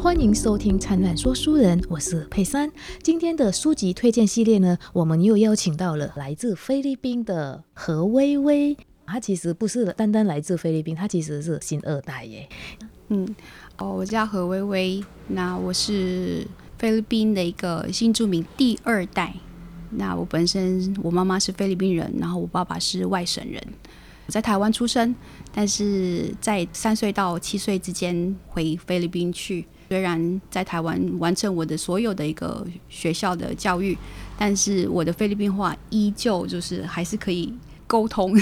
欢迎收听《灿烂说书人》，我是佩珊。今天的书籍推荐系列呢，我们又邀请到了来自菲律宾的何薇薇。她其实不是单单来自菲律宾，她其实是新二代耶。嗯，哦，我叫何薇薇，那我是菲律宾的一个新住民第二代。那我本身我妈妈是菲律宾人，然后我爸爸是外省人。在台湾出生，但是在三岁到七岁之间回菲律宾去。虽然在台湾完成我的所有的一个学校的教育，但是我的菲律宾话依旧就是还是可以。沟通，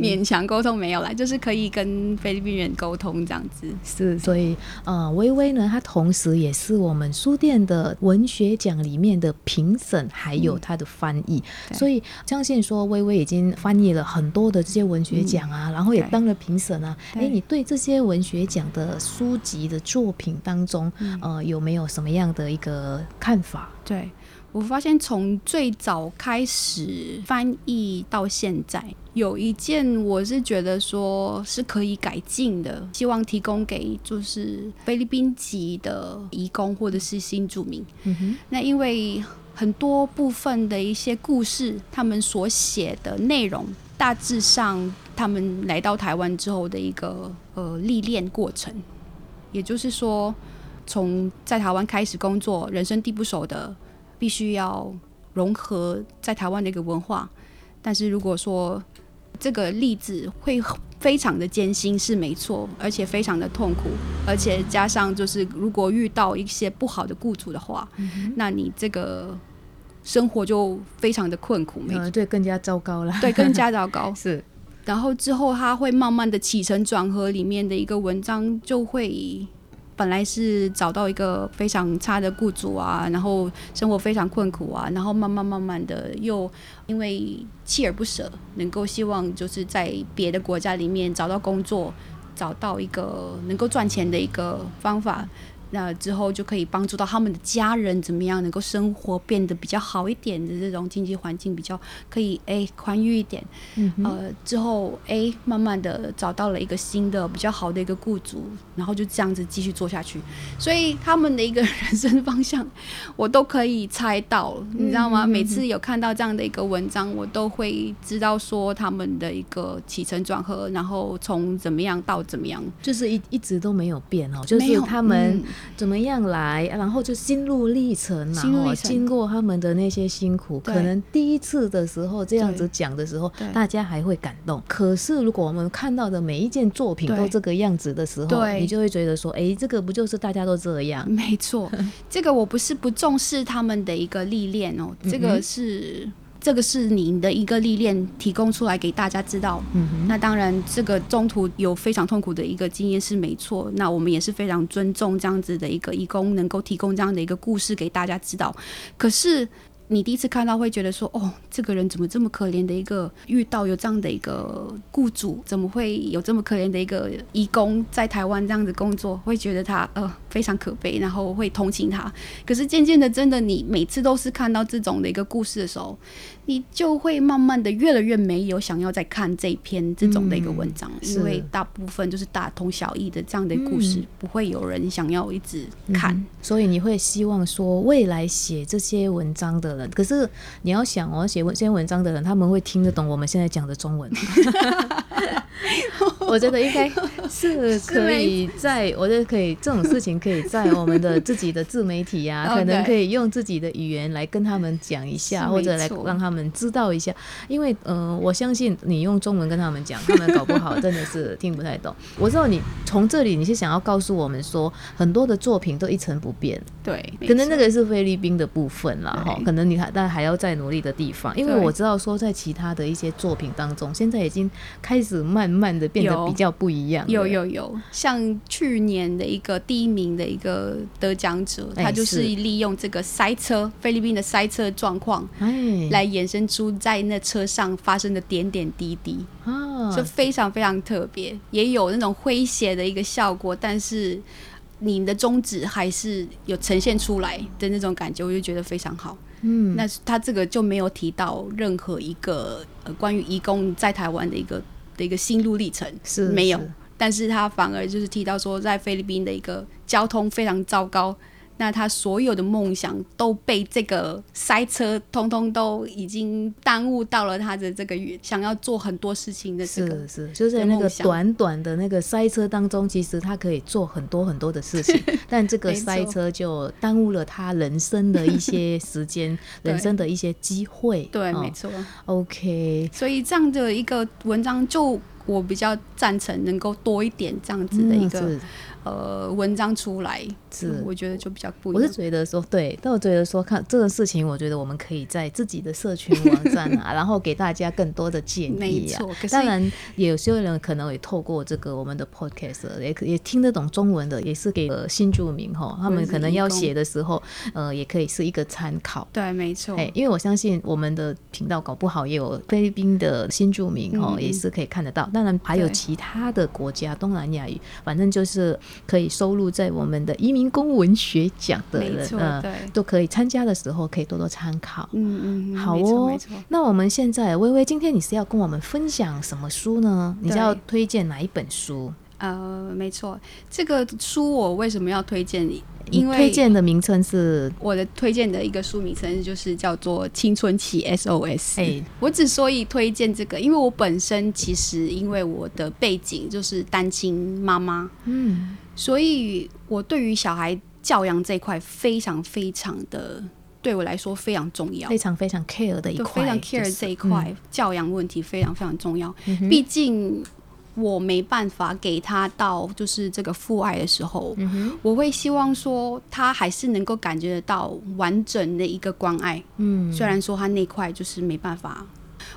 勉强沟通没有啦，就是可以跟菲律宾人沟通这样子。是，所以呃，微微呢，她同时也是我们书店的文学奖里面的评审，还有她的翻译。所以相信说，微微已经翻译了很多的这些文学奖啊，然后也当了评审啊。哎，你对这些文学奖的书籍的作品当中，呃，有没有什么样的一个看法？对。我发现从最早开始翻译到现在，有一件我是觉得说是可以改进的，希望提供给就是菲律宾籍的移工或者是新住民。嗯哼，那因为很多部分的一些故事，他们所写的内容，大致上他们来到台湾之后的一个呃历练过程，也就是说，从在台湾开始工作，人生地不熟的。必须要融合在台湾的一个文化，但是如果说这个例子会非常的艰辛是没错，而且非常的痛苦，而且加上就是如果遇到一些不好的雇主的话，那你这个生活就非常的困苦，没对，更加糟糕了，对，更加糟糕 是。然后之后他会慢慢的起承转合，里面的一个文章就会。本来是找到一个非常差的雇主啊，然后生活非常困苦啊，然后慢慢慢慢的又因为锲而不舍，能够希望就是在别的国家里面找到工作，找到一个能够赚钱的一个方法。那之后就可以帮助到他们的家人怎么样能够生活变得比较好一点的这种经济环境比较可以哎宽裕一点，嗯呃之后哎慢慢的找到了一个新的比较好的一个雇主，然后就这样子继续做下去，所以他们的一个人生方向我都可以猜到，你知道吗？每次有看到这样的一个文章，我都会知道说他们的一个起承转合，然后从怎么样到怎么样，就是一一直都没有变哦，就是他们。怎么样来？然后就心路历程，然后经过他们的那些辛苦，可能第一次的时候这样子讲的时候，大家还会感动。可是如果我们看到的每一件作品都这个样子的时候，你就会觉得说，哎，这个不就是大家都这样？没错，这个我不是不重视他们的一个历练哦，这个是。这个是您的一个历练，提供出来给大家知道。嗯那当然，这个中途有非常痛苦的一个经验是没错。那我们也是非常尊重这样子的一个义工，能够提供这样的一个故事给大家知道。可是。你第一次看到会觉得说，哦，这个人怎么这么可怜的一个遇到有这样的一个雇主，怎么会有这么可怜的一个义工在台湾这样子工作？会觉得他呃非常可悲，然后会同情他。可是渐渐的，真的你每次都是看到这种的一个故事的时候，你就会慢慢的越来越没有想要再看这篇这种的一个文章，因为大部分就是大同小异的这样的故事，不会有人想要一直看。所以你会希望说，未来写这些文章的人。可是你要想哦，写文写文章的人，他们会听得懂我们现在讲的中文。我觉得应该是可以在，我觉得可以这种事情可以在我们的自己的自媒体 呀，可能可以用自己的语言来跟他们讲一下，或者来让他们知道一下。因为嗯，我相信你用中文跟他们讲，他们搞不好真的是听不太懂。我知道你从这里你是想要告诉我们说，很多的作品都一成不变。对，可能那个是菲律宾的部分啦，哈，可能你还但还要再努力的地方。因为我知道说，在其他的一些作品当中，现在已经开始慢慢的变得比较不一样。有有有，像去年的一个第一名的一个得奖者，他就是。利用这个塞车，菲律宾的塞车状况，哎。来衍生出在那车上发生的点点滴滴，啊。就非常非常特别，也有那种诙谐的一个效果，但是。你的宗旨还是有呈现出来的那种感觉，我就觉得非常好。嗯，那他这个就没有提到任何一个呃关于义工在台湾的一个的一个心路历程，是没有，但是他反而就是提到说，在菲律宾的一个交通非常糟糕。那他所有的梦想都被这个塞车，通通都已经耽误到了他的这个想要做很多事情的这个是是，就在那个短短的那个塞车当中，其实他可以做很多很多的事情，但这个塞车就耽误了他人生的一些时间，人生的一些机会。对，没错。OK，所以这样的一个文章，就我比较赞成能够多一点这样子的一个。呃，文章出来是，我觉得就比较不一样。我是觉得说，对，但我觉得说，看这个事情，我觉得我们可以在自己的社群网站啊，然后给大家更多的建议。没错，当然有些人可能也透过这个我们的 podcast，也也听得懂中文的，也是给新住民哈，他们可能要写的时候，呃，也可以是一个参考。对，没错。哎，因为我相信我们的频道搞不好也有菲律宾的新住民哈，也是可以看得到。当然还有其他的国家，东南亚语，反正就是。可以收录在我们的移民公文学奖的人，嗯，都可以参加的时候可以多多参考。嗯嗯，好哦。那我们现在，微微，今天你是要跟我们分享什么书呢？你是要推荐哪一本书？呃，没错，这个书我为什么要推荐你？因为推荐的名称是我的推荐的一个书名称，就是叫做《青春期 SOS》。哎，我之所以推荐这个，因为我本身其实因为我的背景就是单亲妈妈，嗯，所以我对于小孩教养这一块非常非常的对我来说非常重要，非常非常 care 的一块，非常 care 这一块教养问题非常非常重要，毕竟。我没办法给他到就是这个父爱的时候，我会希望说他还是能够感觉得到完整的一个关爱。嗯，虽然说他那块就是没办法。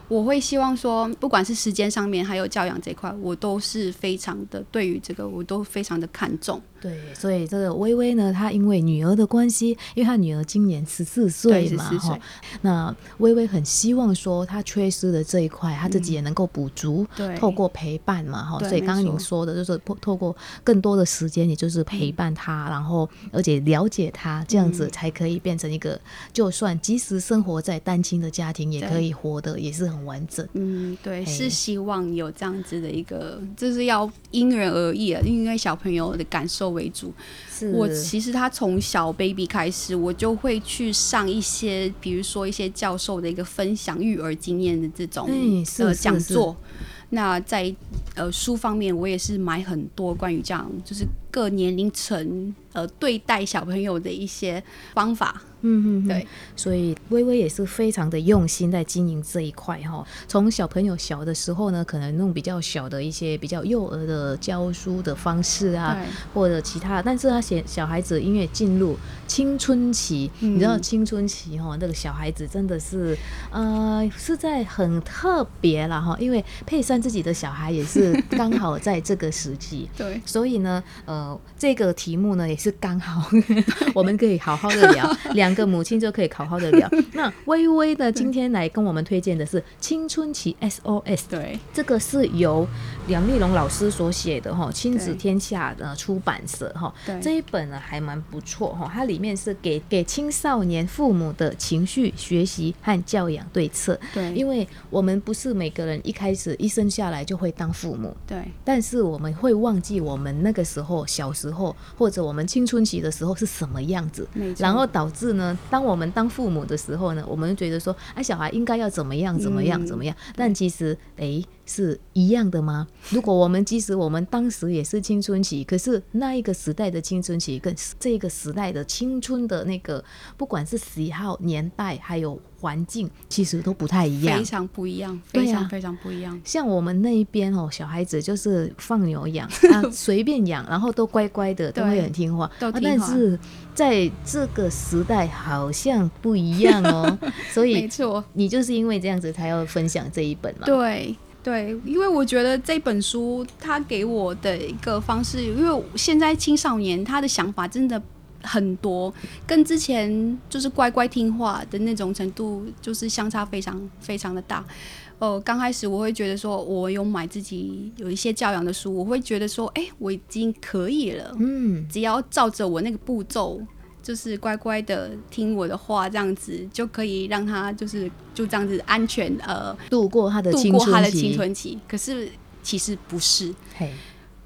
我会希望说，不管是时间上面，还有教养这块，我都是非常的对于这个，我都非常的看重。对，所以这个微微呢，她因为女儿的关系，因为她女儿今年十四岁嘛，哈，那微微很希望说，她缺失的这一块，她自己也能够补足。对，透过陪伴嘛，哈，所以刚刚您说的就是透透过更多的时间，也就是陪伴她，然后而且了解她，这样子才可以变成一个，就算即使生活在单亲的家庭，也可以活得也是很完整。嗯，对，是希望有这样子的一个，就是要因人而异啊，因为小朋友的感受。为主，我其实他从小 baby 开始，我就会去上一些，比如说一些教授的一个分享育儿经验的这种呃讲座。那在呃书方面，我也是买很多关于这样，就是各年龄层呃对待小朋友的一些方法。嗯嗯，对，所以微微也是非常的用心在经营这一块哈。从小朋友小的时候呢，可能弄比较小的一些比较幼儿的教书的方式啊，或者其他。但是他写小孩子因为进入青春期，你知道青春期哈，那个小孩子真的是呃是在很特别了哈，因为佩珊自己的小孩也是刚好在这个时期，对，所以呢，呃，这个题目呢也是刚好 我们可以好好的聊两。个 母亲就可以好好的聊。那微微呢，今天来跟我们推荐的是《青春期 SOS》。对，这个是由梁丽龙老师所写的哈，亲子天下的出版社哈。这一本呢还蛮不错哈，它里面是给给青少年父母的情绪学习和教养对策。对，因为我们不是每个人一开始一生下来就会当父母。对，但是我们会忘记我们那个时候小时候或者我们青春期的时候是什么样子，然后导致呢。当我们当父母的时候呢，我们觉得说，哎，小孩应该要怎么样，怎么样，怎么样？但其实，哎，是一样的吗？如果我们即使我们当时也是青春期，可是那一个时代的青春期跟这个时代的青春的那个，不管是喜好、年代，还有。环境其实都不太一样，非常不一样，非常非常不一样。像我们那一边哦，小孩子就是放牛养，啊随便养，然后都乖乖的，都会很听话。但是在这个时代好像不一样哦，所以没错，你就是因为这样子才要分享这一本嘛？对对，因为我觉得这本书它给我的一个方式，因为现在青少年他的想法真的。很多跟之前就是乖乖听话的那种程度，就是相差非常非常的大。呃，刚开始我会觉得说，我有买自己有一些教养的书，我会觉得说，哎，我已经可以了，嗯，只要照着我那个步骤，就是乖乖的听我的话，这样子就可以让他就是就这样子安全呃度过他的度过他的青春期。可是其实不是，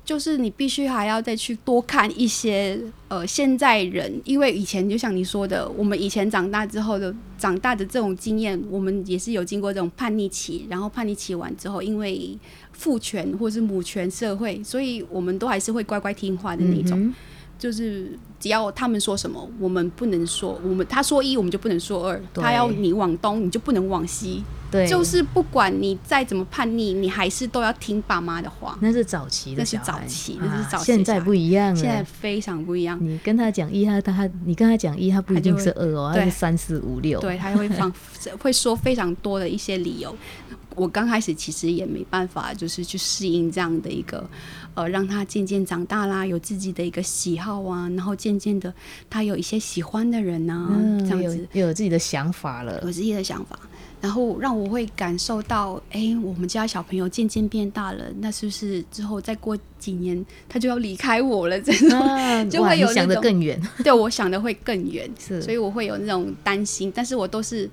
就是你必须还要再去多看一些呃现在人，因为以前就像你说的，我们以前长大之后的长大的这种经验，我们也是有经过这种叛逆期，然后叛逆期完之后，因为父权或是母权社会，所以我们都还是会乖乖听话的那种。就是只要他们说什么，我们不能说我们他说一，我们就不能说二。他要你往东，你就不能往西。对，就是不管你再怎么叛逆，你还是都要听爸妈的话。那是早期的，那是早期，那是早期。现在不一样了，现在非常不一样。你跟他讲一，他他你跟他讲一，他不一定是二哦，他是三四五六。对，他会放 会说非常多的一些理由。我刚开始其实也没办法，就是去适应这样的一个。呃，让他渐渐长大啦，有自己的一个喜好啊，然后渐渐的，他有一些喜欢的人呐，这样子有自己的想法了，有自己的想法，然后让我会感受到，哎，我们家小朋友渐渐变大了，那是不是之后再过几年他就要离开我了？这种 就会有想的更远，对我想的会更远，是，所以我会有那种担心，但是我都是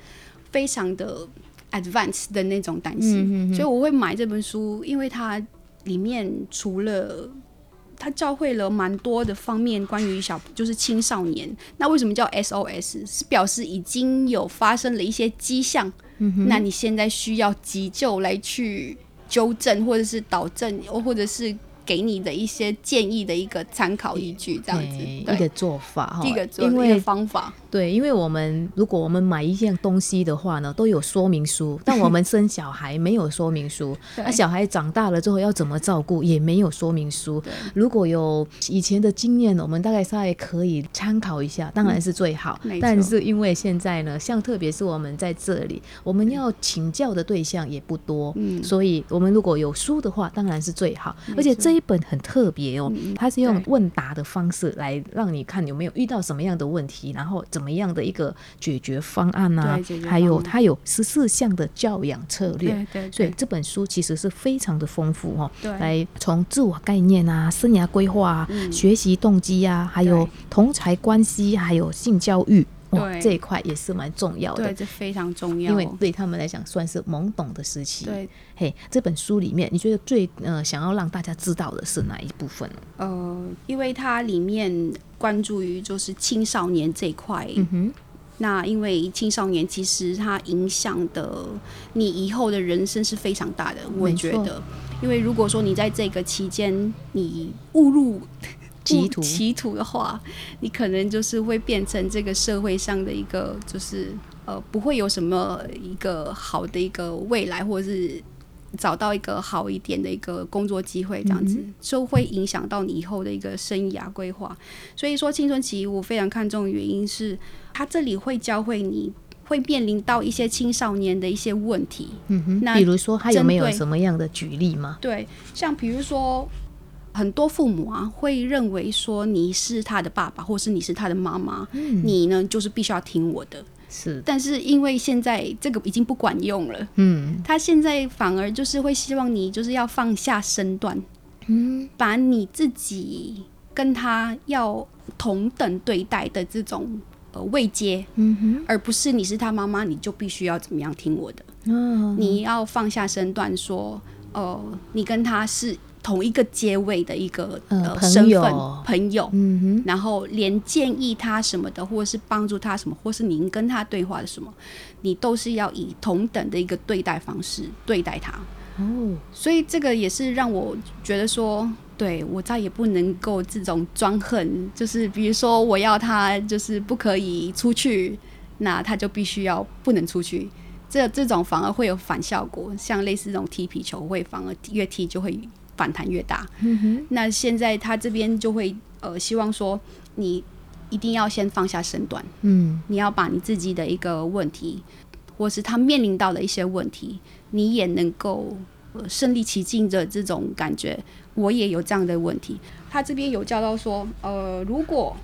非常的 advance 的那种担心，所以我会买这本书，因为它。里面除了他教会了蛮多的方面，关于小就是青少年，那为什么叫 SOS？是表示已经有发生了一些迹象，那你现在需要急救来去纠正，或者是导正，或者是。给你的一些建议的一个参考依据，这样子一个做法哈，一个因为方法。对，因为我们如果我们买一件东西的话呢，都有说明书，但我们生小孩没有说明书，那小孩长大了之后要怎么照顾也没有说明书。如果有以前的经验，我们大概稍微可以参考一下，当然是最好。但是因为现在呢，像特别是我们在这里，我们要请教的对象也不多，嗯，所以我们如果有书的话，当然是最好，而且这。一本很特别哦，它是用问答的方式来让你看有没有遇到什么样的问题，然后怎么样的一个解决方案呢？还有它有十四项的教养策略，所以这本书其实是非常的丰富哦。来从自我概念啊、生涯规划、学习动机啊，还有同才关系，还有性教育。对这一块也是蛮重要的，对，这非常重要，因为对他们来讲算是懵懂的时期。对，嘿，这本书里面，你觉得最呃想要让大家知道的是哪一部分？呃，因为它里面关注于就是青少年这一块。嗯哼。那因为青少年其实他影响的你以后的人生是非常大的，我觉得，因为如果说你在这个期间你误入。歧途，歧途的话，你可能就是会变成这个社会上的一个，就是呃，不会有什么一个好的一个未来，或者是找到一个好一点的一个工作机会，这样子就会影响到你以后的一个生涯规划。所以说，青春期我非常看重的原因是，他这里会教会你会面临到一些青少年的一些问题。嗯哼，那比如说，他有没有什么样的举例吗？对，像比如说。很多父母啊，会认为说你是他的爸爸，或是你是他的妈妈，你呢就是必须要听我的。是，但是因为现在这个已经不管用了，嗯，他现在反而就是会希望你就是要放下身段，嗯，把你自己跟他要同等对待的这种呃位阶，嗯哼，而不是你是他妈妈，你就必须要怎么样听我的，嗯，你要放下身段说，哦，你跟他是。同一个阶位的一个呃身份朋友，嗯哼，然后连建议他什么的，或者是帮助他什么，或是您跟他对话的什么，你都是要以同等的一个对待方式对待他。哦，所以这个也是让我觉得说，对我再也不能够这种专横，就是比如说我要他就是不可以出去，那他就必须要不能出去，这这种反而会有反效果，像类似这种踢皮球会反而越踢就会。反弹越大，那现在他这边就会呃希望说你一定要先放下身段，嗯，你要把你自己的一个问题，或是他面临到的一些问题，你也能够身临其境的这种感觉。我也有这样的问题，他这边有教到说，呃，如果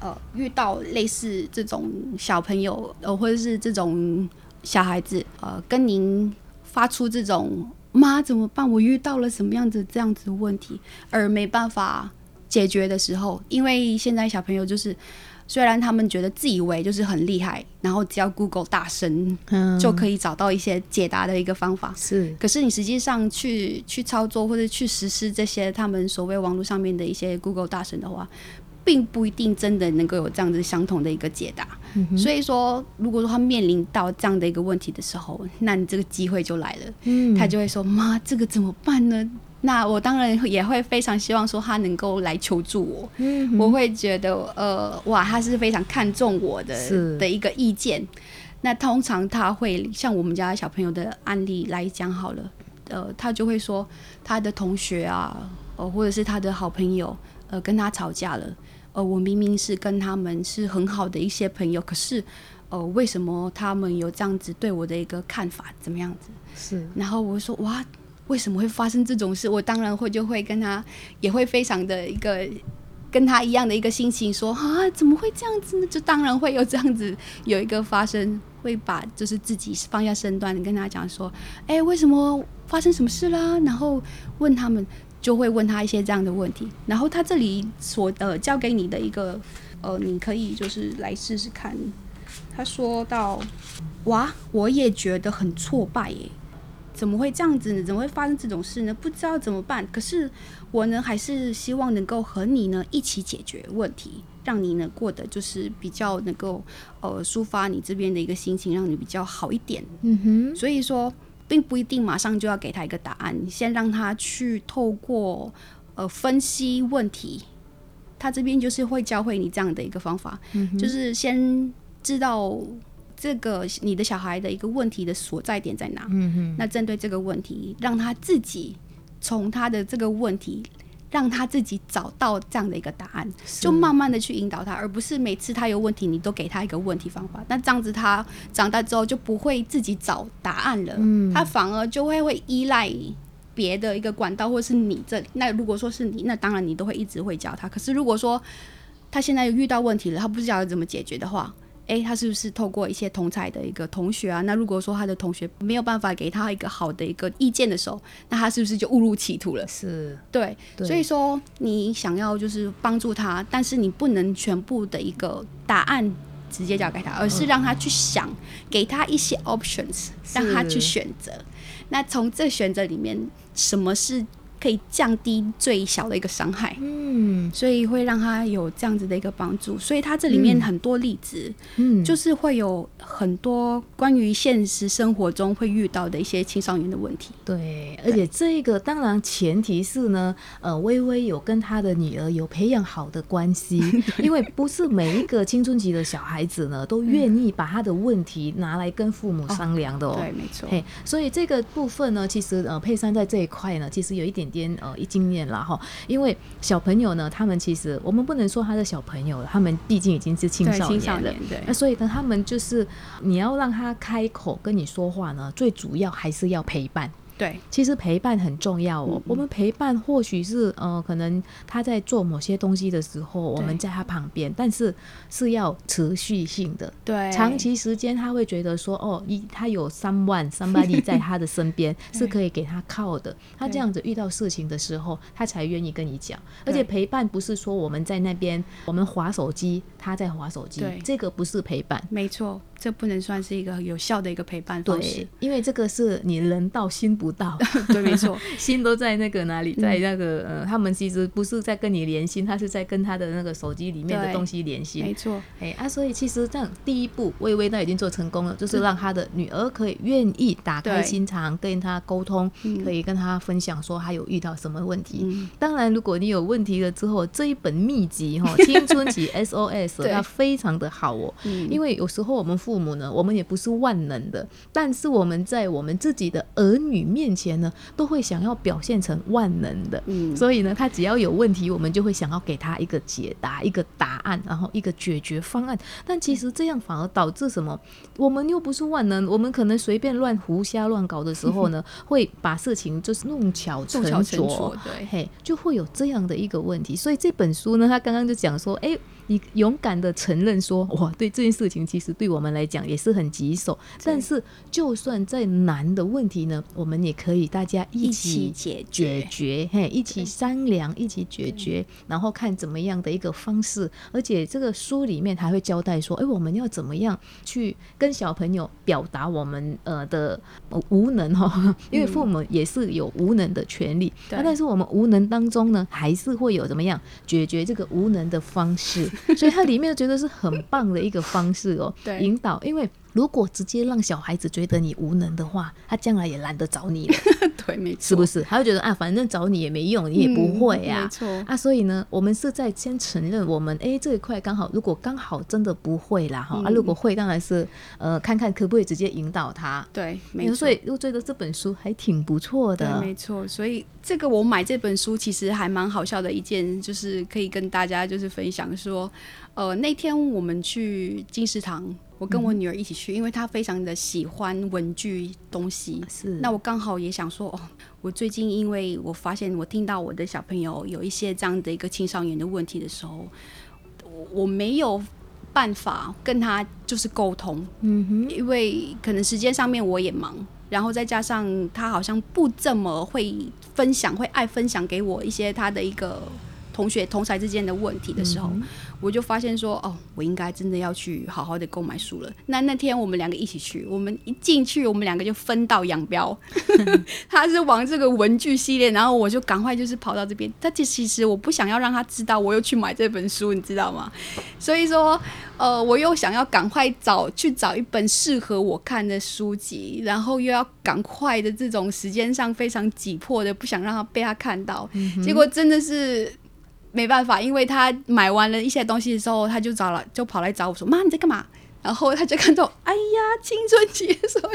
呃遇到类似这种小朋友，呃或者是这种小孩子，呃跟您发出这种。妈怎么办？我遇到了什么样子这样子的问题，而没办法解决的时候，因为现在小朋友就是。虽然他们觉得自以为就是很厉害，然后只要 Google 大神就可以找到一些解答的一个方法，是。可是你实际上去去操作或者去实施这些他们所谓网络上面的一些 Google 大神的话，并不一定真的能够有这样子相同的一个解答。所以说，如果说他面临到这样的一个问题的时候，那你这个机会就来了。嗯，他就会说：“妈，这个怎么办呢？”那我当然也会非常希望说他能够来求助我，我会觉得呃哇，他是非常看重我的的一个意见。那通常他会像我们家小朋友的案例来讲好了，呃，他就会说他的同学啊，呃，或者是他的好朋友，呃，跟他吵架了，呃，我明明是跟他们是很好的一些朋友，可是呃，为什么他们有这样子对我的一个看法，怎么样子？是，然后我说哇。为什么会发生这种事？我当然会就会跟他，也会非常的一个跟他一样的一个心情，说啊，怎么会这样子呢？就当然会有这样子有一个发生，会把就是自己放下身段跟他讲说，哎，为什么发生什么事啦？然后问他们，就会问他一些这样的问题。然后他这里所呃教给你的一个呃，你可以就是来试试看。他说到，哇，我也觉得很挫败耶。怎么会这样子呢？怎么会发生这种事呢？不知道怎么办。可是我呢，还是希望能够和你呢一起解决问题，让你呢过得就是比较能够呃抒发你这边的一个心情，让你比较好一点。嗯哼。所以说，并不一定马上就要给他一个答案，你先让他去透过呃分析问题。他这边就是会教会你这样的一个方法，就是先知道。这个你的小孩的一个问题的所在点在哪？那针对这个问题，让他自己从他的这个问题，让他自己找到这样的一个答案，就慢慢的去引导他，而不是每次他有问题，你都给他一个问题方法。那这样子他长大之后就不会自己找答案了，嗯，他反而就会会依赖别的一个管道，或是你这。那如果说是你，那当然你都会一直会教他。可是如果说他现在遇到问题了，他不知道怎么解决的话，哎，他是不是透过一些同才的一个同学啊？那如果说他的同学没有办法给他一个好的一个意见的时候，那他是不是就误入歧途了？是对，所以说你想要就是帮助他，但是你不能全部的一个答案直接交给他，而是让他去想，给他一些 options，让他去选择。那从这选择里面，什么是？可以降低最小的一个伤害，嗯，所以会让他有这样子的一个帮助。所以他这里面很多例子，嗯，就是会有很多关于现实生活中会遇到的一些青少年的问题。对，而且这个当然前提是呢，呃，微微有跟他的女儿有培养好的关系，因为不是每一个青春期的小孩子呢都愿意把他的问题拿来跟父母商量的哦。对，没错。嘿，所以这个部分呢，其实呃，佩珊在这一块呢，其实有一点。点呃一经验了哈，因为小朋友呢，他们其实我们不能说他是小朋友了，他们毕竟已经是青少年了，对，那所以呢，他们就是你要让他开口跟你说话呢，最主要还是要陪伴。对，其实陪伴很重要哦。我们陪伴或许是呃，可能他在做某些东西的时候，我们在他旁边，但是是要持续性的。对，长期时间他会觉得说，哦，一他有三万三百里在他的身边是可以给他靠的。他这样子遇到事情的时候，他才愿意跟你讲。而且陪伴不是说我们在那边我们划手机，他在划手机，这个不是陪伴。没错。这不能算是一个有效的一个陪伴方式，因为这个是你人到心不到，对，没错，心都在那个哪里，在那个呃，他们其实不是在跟你连心，他是在跟他的那个手机里面的东西连心，没错，哎啊，所以其实这样第一步，微微都已经做成功了，就是让他的女儿可以愿意打开心肠跟他沟通，可以跟他分享说他有遇到什么问题。当然，如果你有问题了之后，这一本秘籍哈，青春期 SOS 它非常的好哦，因为有时候我们父父母呢，我们也不是万能的，但是我们在我们自己的儿女面前呢，都会想要表现成万能的。嗯，所以呢，他只要有问题，我们就会想要给他一个解答、一个答案，然后一个解决方案。但其实这样反而导致什么？我们又不是万能，我们可能随便乱胡瞎乱搞的时候呢，会把事情就是弄巧成拙，对，嘿，就会有这样的一个问题。所以这本书呢，他刚刚就讲说，哎。你勇敢的承认说，哇，对这件事情其实对我们来讲也是很棘手。但是就算再难的问题呢，我们也可以大家一起解决，决嘿，一起商量，一起解决，然后看怎么样的一个方式。而且这个书里面还会交代说，哎，我们要怎么样去跟小朋友表达我们呃的无能哈，因为父母也是有无能的权利。那但是我们无能当中呢，还是会有怎么样解决这个无能的方式。所以它里面觉得是很棒的一个方式哦，引导，因为。如果直接让小孩子觉得你无能的话，他将来也懒得找你了。对，没错，是不是？他会觉得啊，反正找你也没用，你也不会啊。没错啊，所以呢，我们是在先承认我们哎这一块刚好，如果刚好真的不会啦哈啊，如果会，当然是呃看看可不可以直接引导他。对，没错。所以我觉得这本书还挺不错的。没错，所以这个我买这本书其实还蛮好笑的一件，就是可以跟大家就是分享说，呃，那天我们去金石堂。我跟我女儿一起去，因为她非常的喜欢文具东西。是，那我刚好也想说，哦，我最近因为我发现我听到我的小朋友有一些这样的一个青少年的问题的时候，我我没有办法跟他就是沟通，嗯哼，因为可能时间上面我也忙，然后再加上他好像不这么会分享，会爱分享给我一些他的一个。同学同才之间的问题的时候，我就发现说，哦，我应该真的要去好好的购买书了。那那天我们两个一起去，我们一进去，我们两个就分道扬镳。他是往这个文具系列，然后我就赶快就是跑到这边。他其实我不想要让他知道我又去买这本书，你知道吗？所以说，呃，我又想要赶快找去找一本适合我看的书籍，然后又要赶快的这种时间上非常紧迫的，不想让他被他看到。结果真的是。没办法，因为他买完了一些东西的时候，他就找了，就跑来找我说：“妈，你在干嘛？”然后他就看到，哎呀，青春期的时候，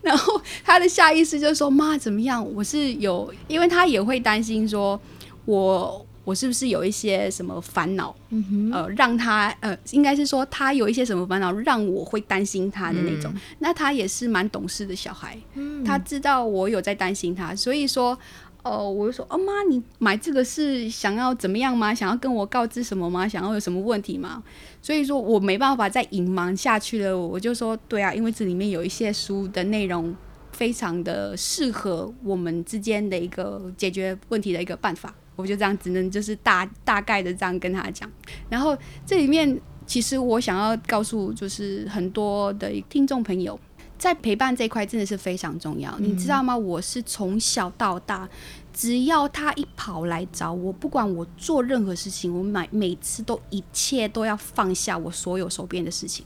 然后他的下意识就说：“妈，怎么样？我是有，因为他也会担心说，我我是不是有一些什么烦恼？嗯哼，呃，让他呃，应该是说他有一些什么烦恼，让我会担心他的那种。那他也是蛮懂事的小孩，他知道我有在担心他，所以说。哦，我就说，哦妈，你买这个是想要怎么样吗？想要跟我告知什么吗？想要有什么问题吗？所以说我没办法再隐瞒下去了。我就说，对啊，因为这里面有一些书的内容非常的适合我们之间的一个解决问题的一个办法。我就这样只能就是大大概的这样跟他讲。然后这里面其实我想要告诉就是很多的听众朋友。在陪伴这一块真的是非常重要，你知道吗？我是从小到大，只要他一跑来找我，不管我做任何事情，我每每次都一切都要放下我所有手边的事情，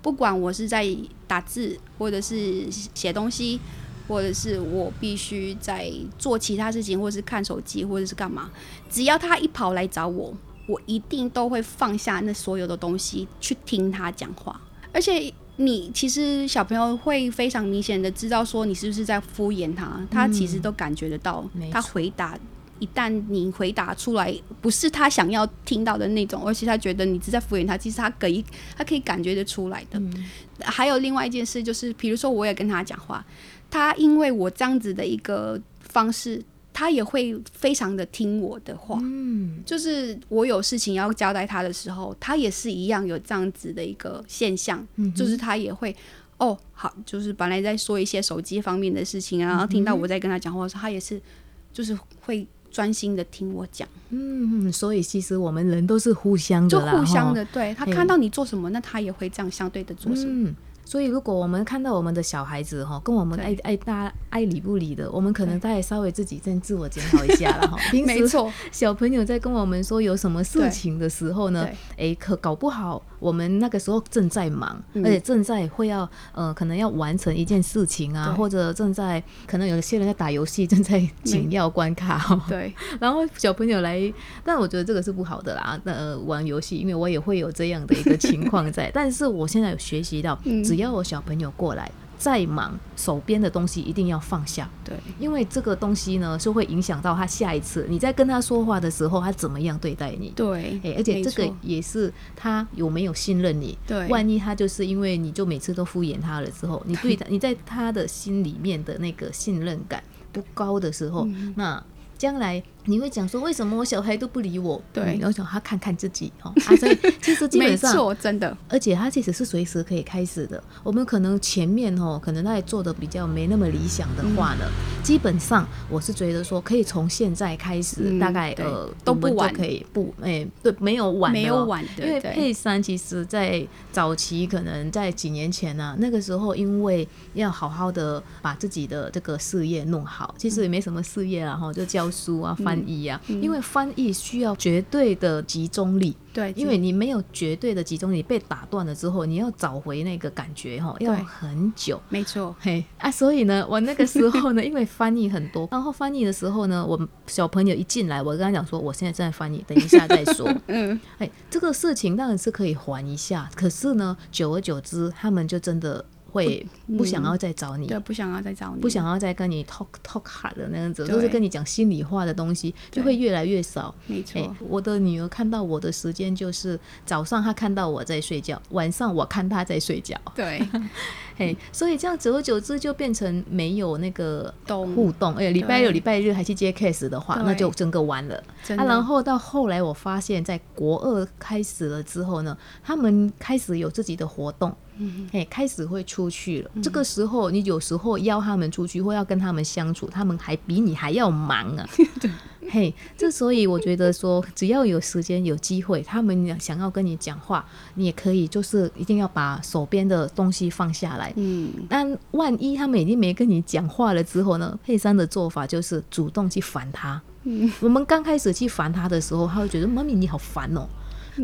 不管我是在打字，或者是写东西，或者是我必须在做其他事情，或者是看手机，或者是干嘛，只要他一跑来找我，我一定都会放下那所有的东西去听他讲话，而且。你其实小朋友会非常明显的知道说你是不是在敷衍他，他其实都感觉得到。他回答一旦你回答出来不是他想要听到的那种，而且他觉得你是在敷衍他，其实他可以他可以感觉得出来的。还有另外一件事就是，比如说我也跟他讲话，他因为我这样子的一个方式。他也会非常的听我的话，嗯，就是我有事情要交代他的时候，他也是一样有这样子的一个现象，就是他也会哦，好，就是本来在说一些手机方面的事情啊，然后听到我在跟他讲话的时候，他也是就是会专心的听我讲，嗯，所以其实我们人都是互相的，就互相的，对他看到你做什么，那他也会这样相对的做什么。所以，如果我们看到我们的小孩子哈，跟我们爱爱大爱理不理的，我们可能再稍微自己再自我检讨一下了哈。平时，小朋友在跟我们说有什么事情的时候呢，哎，可搞不好我们那个时候正在忙，而且正在会要呃，可能要完成一件事情啊，或者正在可能有些人在打游戏，正在紧要关卡哈。对，然后小朋友来，但我觉得这个是不好的啦。那呃玩游戏，因为我也会有这样的一个情况在，但是我现在有学习到，只只要我小朋友过来，再忙，手边的东西一定要放下。对，因为这个东西呢，是会影响到他下一次你在跟他说话的时候，他怎么样对待你。对，哎，而且这个也是他有没有信任你。对，万一他就是因为你就每次都敷衍他了之后，你对他，你在他的心里面的那个信任感不高的时候，那将来你会讲说为什么我小孩都不理我？对，然后想他看看自己哦，啊，所以 其实基本上真的，而且他其实是随时可以开始的。我们可能前面哦，可能他也做的比较没那么理想的话呢，基本上我是觉得说可以从现在开始，大概呃都不晚，可以不哎对，没有晚，没有晚的，因为佩珊其实在早期可能在几年前呢，那个时候因为要好好的把自己的这个事业弄好，其实也没什么事业啊，哈，就教书啊翻。翻译呀，因为翻译需要绝对的集中力。对，因为你没有绝对的集中力，被打断了之后，你要找回那个感觉哈，要很久。没错，嘿啊，所以呢，我那个时候呢，因为翻译很多，然后翻译的时候呢，我小朋友一进来，我跟他讲说，我现在正在翻译，等一下再说。嗯，哎，这个事情当然是可以缓一下，可是呢，久而久之，他们就真的。会不想要再找你，对，不想要再找你，不想要再跟你 talk talk hard 的那样子，都是跟你讲心里话的东西，就会越来越少。没错，我的女儿看到我的时间就是早上，她看到我在睡觉，晚上我看她在睡觉。对，嘿，所以这样久而久之就变成没有那个互动。哎，礼拜六、礼拜日还去接 case 的话，那就整个完了。啊，然后到后来我发现，在国二开始了之后呢，他们开始有自己的活动。嗯，哎，开始会出去了。这个时候，你有时候邀他们出去，或要跟他们相处，他们还比你还要忙啊。对，嘿，这所以我觉得说，只要有时间、有机会，他们想要跟你讲话，你也可以，就是一定要把手边的东西放下来。嗯，但万一他们已经没跟你讲话了之后呢？佩珊的做法就是主动去烦他。嗯，我们刚开始去烦他的时候，他会觉得妈咪你好烦哦。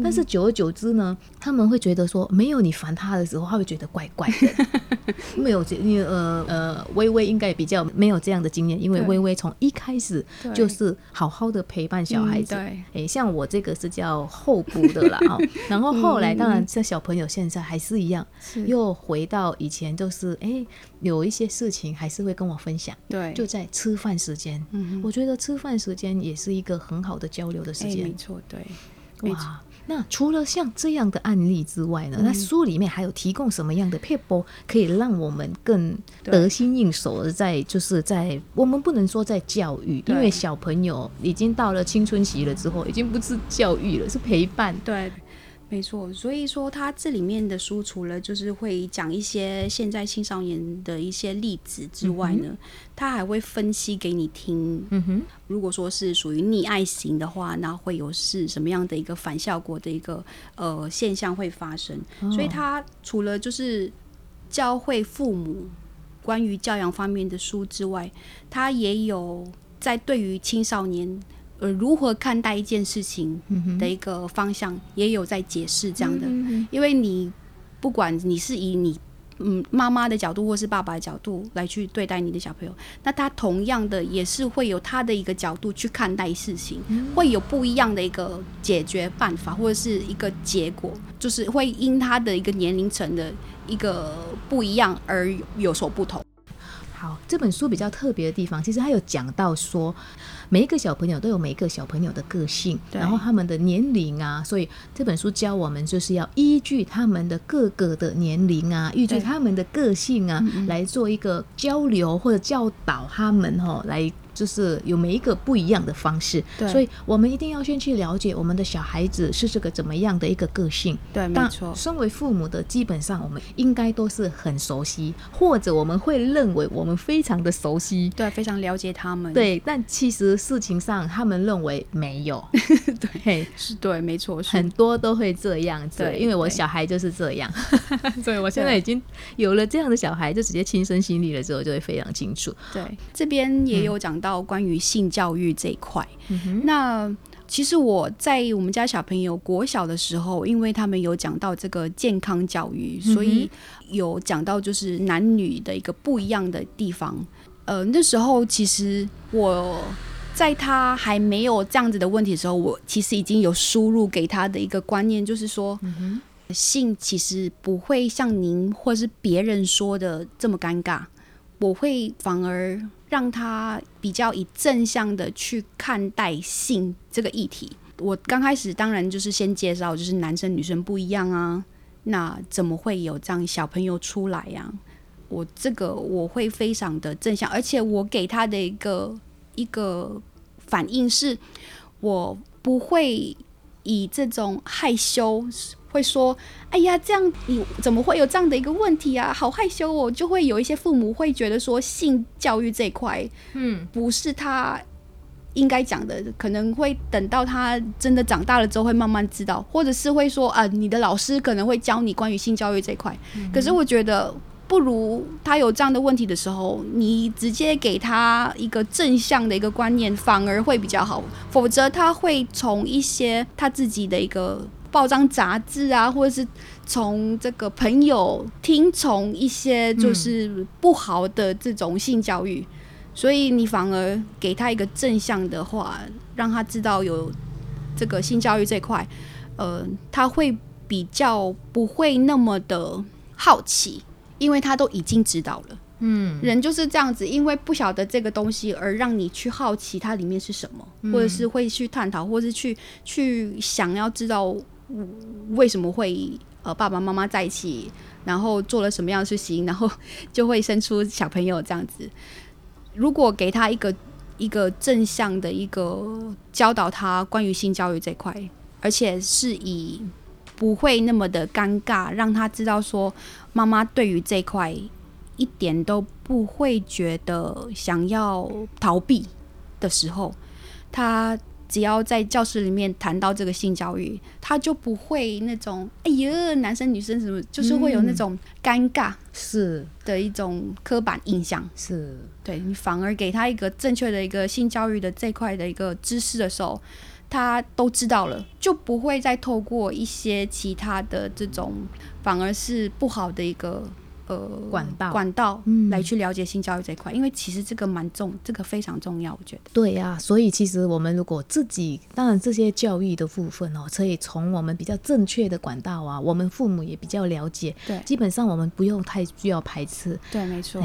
但是久而久之呢，他们会觉得说，没有你烦他的时候，他会觉得怪怪的。没有，因为呃呃，微微应该比较没有这样的经验，因为微微从一开始就是好好的陪伴小孩子。哎，像我这个是叫后补的啦 哦。然后后来，当然这小朋友现在还是一样，又回到以前，就是哎，有一些事情还是会跟我分享。对，就在吃饭时间，嗯我觉得吃饭时间也是一个很好的交流的时间。没错，对，哇。那除了像这样的案例之外呢？那书里面还有提供什么样的 people 可以让我们更得心应手的在就是在我们不能说在教育，因为小朋友已经到了青春期了之后，已经不是教育了，是陪伴。对。没错，所以说他这里面的书除了就是会讲一些现在青少年的一些例子之外呢，他还会分析给你听。嗯哼，如果说是属于溺爱型的话，那会有是什么样的一个反效果的一个呃现象会发生？所以他除了就是教会父母关于教养方面的书之外，他也有在对于青少年。呃，如何看待一件事情的一个方向，也有在解释这样的。因为你不管你是以你嗯妈妈的角度，或是爸爸的角度来去对待你的小朋友，那他同样的也是会有他的一个角度去看待事情，会有不一样的一个解决办法，或者是一个结果，就是会因他的一个年龄层的一个不一样而有所不同。好，这本书比较特别的地方，其实它有讲到说，每一个小朋友都有每一个小朋友的个性，然后他们的年龄啊，所以这本书教我们就是要依据他们的各个的年龄啊，依据他们的个性啊，来做一个交流或者教导他们哈，来。就是有每一个不一样的方式，所以我们一定要先去了解我们的小孩子是这个怎么样的一个个性。对，没错。身为父母的，基本上我们应该都是很熟悉，或者我们会认为我们非常的熟悉，对，非常了解他们。对，但其实事情上他们认为没有。对，是对，没错，很多都会这样子。因为我小孩就是这样，所以我 现在已经有了这样的小孩，就直接亲身经历了之后，就会非常清楚。对，这边也有讲。到关于性教育这一块，那其实我在我们家小朋友国小的时候，因为他们有讲到这个健康教育，所以有讲到就是男女的一个不一样的地方。呃，那时候其实我在他还没有这样子的问题的时候，我其实已经有输入给他的一个观念，就是说，性其实不会像您或是别人说的这么尴尬。我会反而让他比较以正向的去看待性这个议题。我刚开始当然就是先介绍，就是男生女生不一样啊，那怎么会有这样小朋友出来呀？我这个我会非常的正向，而且我给他的一个一个反应是，我不会以这种害羞。会说：“哎呀，这样你怎么会有这样的一个问题啊？好害羞哦！”就会有一些父母会觉得说，性教育这一块，嗯，不是他应该讲的，可能会等到他真的长大了之后会慢慢知道，或者是会说啊，你的老师可能会教你关于性教育这一块。可是我觉得，不如他有这样的问题的时候，你直接给他一个正向的一个观念，反而会比较好。否则他会从一些他自己的一个。报章杂志啊，或者是从这个朋友听从一些就是不好的这种性教育，所以你反而给他一个正向的话，让他知道有这个性教育这块，呃，他会比较不会那么的好奇，因为他都已经知道了。嗯，人就是这样子，因为不晓得这个东西而让你去好奇它里面是什么，或者是会去探讨，或是去去想要知道。为什么会呃爸爸妈妈在一起，然后做了什么样的事情，然后就会生出小朋友这样子？如果给他一个一个正向的一个教导他关于性教育这块，而且是以不会那么的尴尬，让他知道说妈妈对于这块一点都不会觉得想要逃避的时候，他。只要在教室里面谈到这个性教育，他就不会那种哎呀，男生女生什么，就是会有那种尴尬是的一种刻板印象。是对你反而给他一个正确的一个性教育的这块的一个知识的时候，他都知道了，就不会再透过一些其他的这种，反而是不好的一个。呃，管道管道来去了解性教育这一块，因为其实这个蛮重，这个非常重要，我觉得。对呀，所以其实我们如果自己，当然这些教育的部分哦，可以从我们比较正确的管道啊，我们父母也比较了解，对，基本上我们不用太需要排斥，对，没错。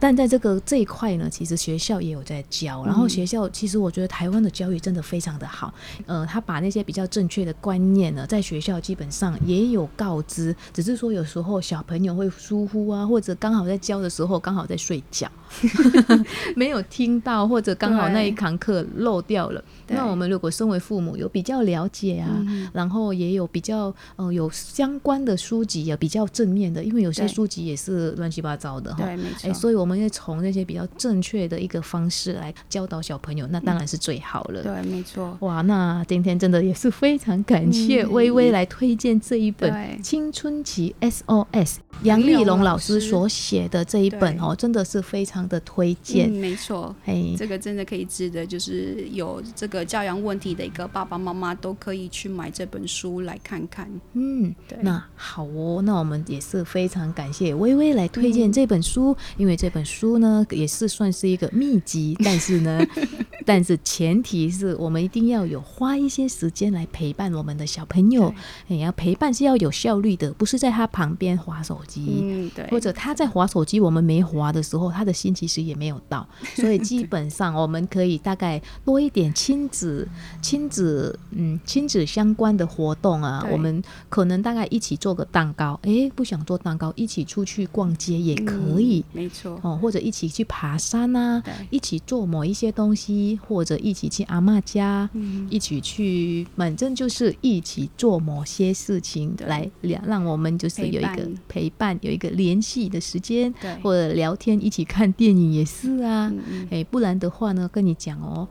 但在这个这一块呢，其实学校也有在教。然后学校其实我觉得台湾的教育真的非常的好。呃，他把那些比较正确的观念呢，在学校基本上也有告知，只是说有时候小朋友会疏忽啊，或者刚好在教的时候刚好在睡觉，没有听到，或者刚好那一堂课漏掉了。那我们如果身为父母有比较了解啊，然后也有比较呃有相关的书籍啊，比较正面的，因为有些书籍也是乱七八糟的哈。对，没错。所以我们要从那些比较正确的一个方式来教导小朋友，那当然是最好了。对，没错。哇，那今天真的也是非常感谢微微来推荐这一本《青春期 SOS》，杨丽龙老师所写的这一本哦，真的是非常的推荐。没错，哎，这个真的可以值得，就是有这个。教养问题的一个爸爸妈妈都可以去买这本书来看看。嗯，对。那好哦，那我们也是非常感谢微微来推荐这本书，因为这本书呢也是算是一个秘籍，但是呢，但是前提是我们一定要有花一些时间来陪伴我们的小朋友。也要陪伴是要有效率的，不是在他旁边划手机，嗯，对。或者他在划手机，我们没划的时候，他的心其实也没有到，所以基本上我们可以大概多一点亲。子亲子嗯亲子相关的活动啊，我们可能大概一起做个蛋糕，哎，不想做蛋糕，一起出去逛街也可以，没错哦，或者一起去爬山啊，一起做某一些东西，或者一起去阿妈家，一起去，反正就是一起做某些事情来让让我们就是有一个陪伴，有一个联系的时间，或者聊天，一起看电影也是啊，哎，不然的话呢，跟你讲哦，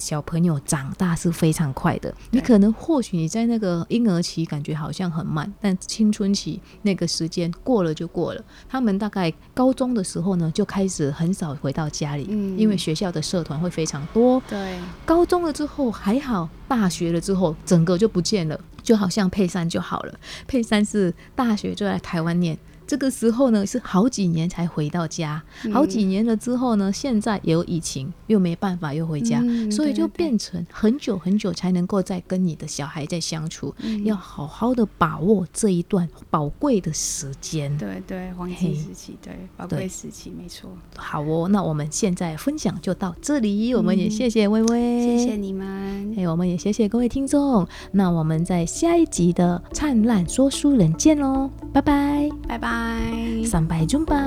小朋友。长大是非常快的，你可能或许你在那个婴儿期感觉好像很慢，但青春期那个时间过了就过了。他们大概高中的时候呢，就开始很少回到家里，嗯，因为学校的社团会非常多。对，高中了之后还好，大学了之后整个就不见了，就好像佩珊就好了。佩珊是大学就在台湾念。这个时候呢，是好几年才回到家，好几年了之后呢，现在有疫情，又没办法又回家，所以就变成很久很久才能够再跟你的小孩在相处，要好好的把握这一段宝贵的时间。对对，黄金时期，对宝贵时期，没错。好哦，那我们现在分享就到这里，我们也谢谢微微，谢谢你们，哎，我们也谢谢各位听众，那我们在下一集的灿烂说书人见喽，拜拜，拜拜。Sampai jumpa